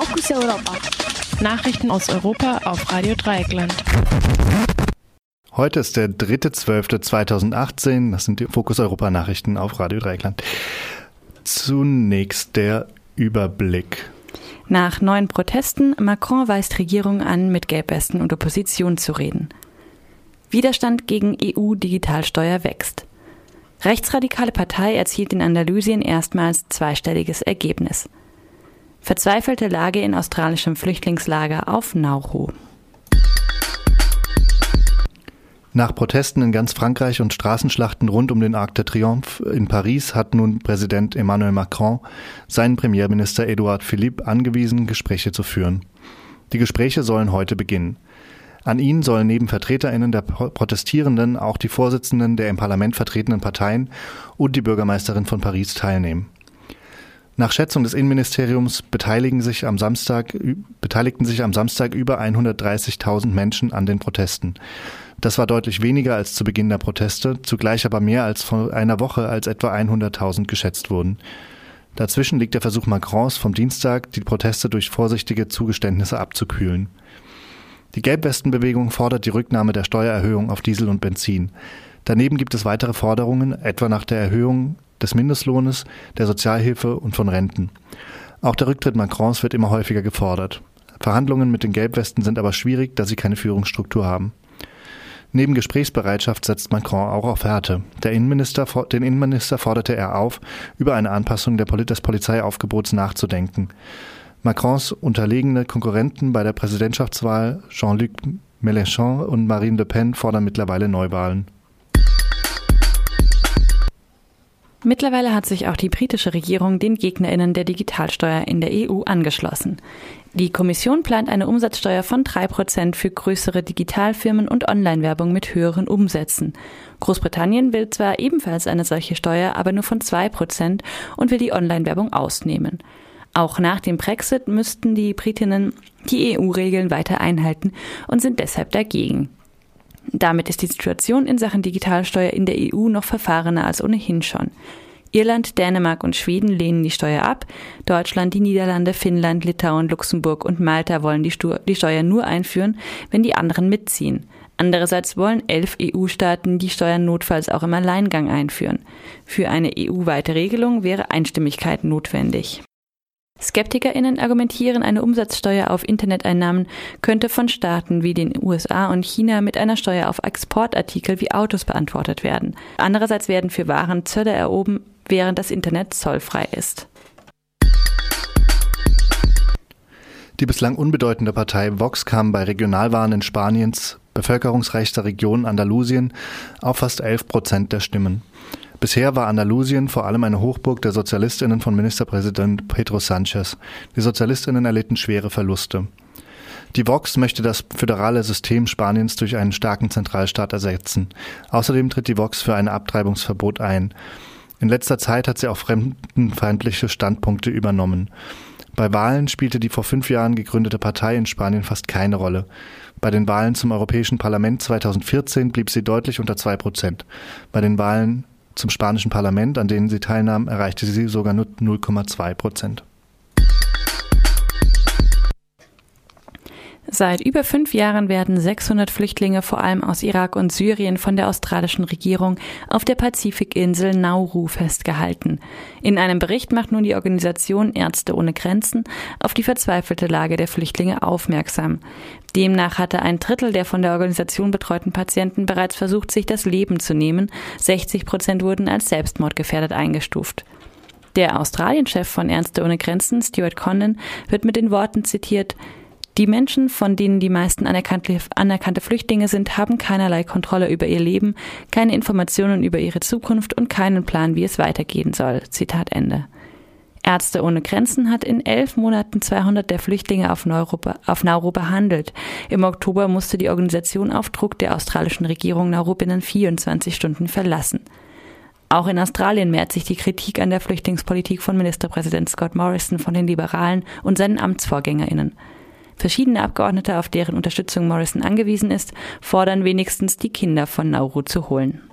Fokus Europa. Nachrichten aus Europa auf Radio Dreieckland. Heute ist der 3.12.2018. Das sind die Fokus Europa Nachrichten auf Radio Dreieckland. Zunächst der Überblick. Nach neuen Protesten, Macron weist Regierung an, mit Gelbwesten und Opposition zu reden. Widerstand gegen EU-Digitalsteuer wächst. Rechtsradikale Partei erzielt in Andalusien erstmals zweistelliges Ergebnis. Verzweifelte Lage in australischem Flüchtlingslager auf Nauru. Nach Protesten in ganz Frankreich und Straßenschlachten rund um den Arc de Triomphe in Paris hat nun Präsident Emmanuel Macron seinen Premierminister Edouard Philippe angewiesen, Gespräche zu führen. Die Gespräche sollen heute beginnen. An ihnen sollen neben VertreterInnen der Protestierenden auch die Vorsitzenden der im Parlament vertretenen Parteien und die Bürgermeisterin von Paris teilnehmen. Nach Schätzung des Innenministeriums beteiligen sich am Samstag, beteiligten sich am Samstag über 130.000 Menschen an den Protesten. Das war deutlich weniger als zu Beginn der Proteste, zugleich aber mehr als vor einer Woche, als etwa 100.000 geschätzt wurden. Dazwischen liegt der Versuch Macrons vom Dienstag, die Proteste durch vorsichtige Zugeständnisse abzukühlen. Die Gelbwestenbewegung fordert die Rücknahme der Steuererhöhung auf Diesel und Benzin. Daneben gibt es weitere Forderungen, etwa nach der Erhöhung des Mindestlohnes, der Sozialhilfe und von Renten. Auch der Rücktritt Macrons wird immer häufiger gefordert. Verhandlungen mit den Gelbwesten sind aber schwierig, da sie keine Führungsstruktur haben. Neben Gesprächsbereitschaft setzt Macron auch auf Härte. Innenminister, den Innenminister forderte er auf, über eine Anpassung des Polizeiaufgebots nachzudenken. Macrons unterlegene Konkurrenten bei der Präsidentschaftswahl Jean-Luc Mélenchon und Marine Le Pen fordern mittlerweile Neuwahlen. Mittlerweile hat sich auch die britische Regierung den Gegnerinnen der Digitalsteuer in der EU angeschlossen. Die Kommission plant eine Umsatzsteuer von drei Prozent für größere Digitalfirmen und Online-Werbung mit höheren Umsätzen. Großbritannien will zwar ebenfalls eine solche Steuer, aber nur von zwei Prozent und will die Online-Werbung ausnehmen. Auch nach dem Brexit müssten die Britinnen die EU-Regeln weiter einhalten und sind deshalb dagegen. Damit ist die Situation in Sachen Digitalsteuer in der EU noch verfahrener als ohnehin schon. Irland, Dänemark und Schweden lehnen die Steuer ab. Deutschland, die Niederlande, Finnland, Litauen, Luxemburg und Malta wollen die, die Steuer nur einführen, wenn die anderen mitziehen. Andererseits wollen elf EU-Staaten die Steuer notfalls auch im Alleingang einführen. Für eine EU-weite Regelung wäre Einstimmigkeit notwendig. SkeptikerInnen argumentieren, eine Umsatzsteuer auf Interneteinnahmen könnte von Staaten wie den USA und China mit einer Steuer auf Exportartikel wie Autos beantwortet werden. Andererseits werden für Waren Zölle erhoben, während das Internet zollfrei ist. Die bislang unbedeutende Partei Vox kam bei Regionalwahlen in Spaniens bevölkerungsreichster Region Andalusien auf fast 11 Prozent der Stimmen. Bisher war Andalusien vor allem eine Hochburg der Sozialistinnen von Ministerpräsident Pedro Sanchez. Die Sozialistinnen erlitten schwere Verluste. Die Vox möchte das föderale System Spaniens durch einen starken Zentralstaat ersetzen. Außerdem tritt die Vox für ein Abtreibungsverbot ein. In letzter Zeit hat sie auch fremdenfeindliche Standpunkte übernommen. Bei Wahlen spielte die vor fünf Jahren gegründete Partei in Spanien fast keine Rolle. Bei den Wahlen zum Europäischen Parlament 2014 blieb sie deutlich unter zwei Prozent. Bei den Wahlen zum spanischen Parlament, an denen sie teilnahm, erreichte sie sogar nur 0,2 Prozent. Seit über fünf Jahren werden 600 Flüchtlinge vor allem aus Irak und Syrien von der australischen Regierung auf der Pazifikinsel Nauru festgehalten. In einem Bericht macht nun die Organisation Ärzte ohne Grenzen auf die verzweifelte Lage der Flüchtlinge aufmerksam. Demnach hatte ein Drittel der von der Organisation betreuten Patienten bereits versucht, sich das Leben zu nehmen. 60 Prozent wurden als selbstmordgefährdet eingestuft. Der Australienchef von Ärzte ohne Grenzen, Stuart Condon, wird mit den Worten zitiert, die Menschen, von denen die meisten anerkannte, anerkannte Flüchtlinge sind, haben keinerlei Kontrolle über ihr Leben, keine Informationen über ihre Zukunft und keinen Plan, wie es weitergehen soll. Zitat Ende. Ärzte ohne Grenzen hat in elf Monaten 200 der Flüchtlinge auf Nauru, auf Nauru behandelt. Im Oktober musste die Organisation auf Druck der australischen Regierung Nauru binnen 24 Stunden verlassen. Auch in Australien mehrt sich die Kritik an der Flüchtlingspolitik von Ministerpräsident Scott Morrison von den Liberalen und seinen AmtsvorgängerInnen. Verschiedene Abgeordnete, auf deren Unterstützung Morrison angewiesen ist, fordern wenigstens, die Kinder von Nauru zu holen.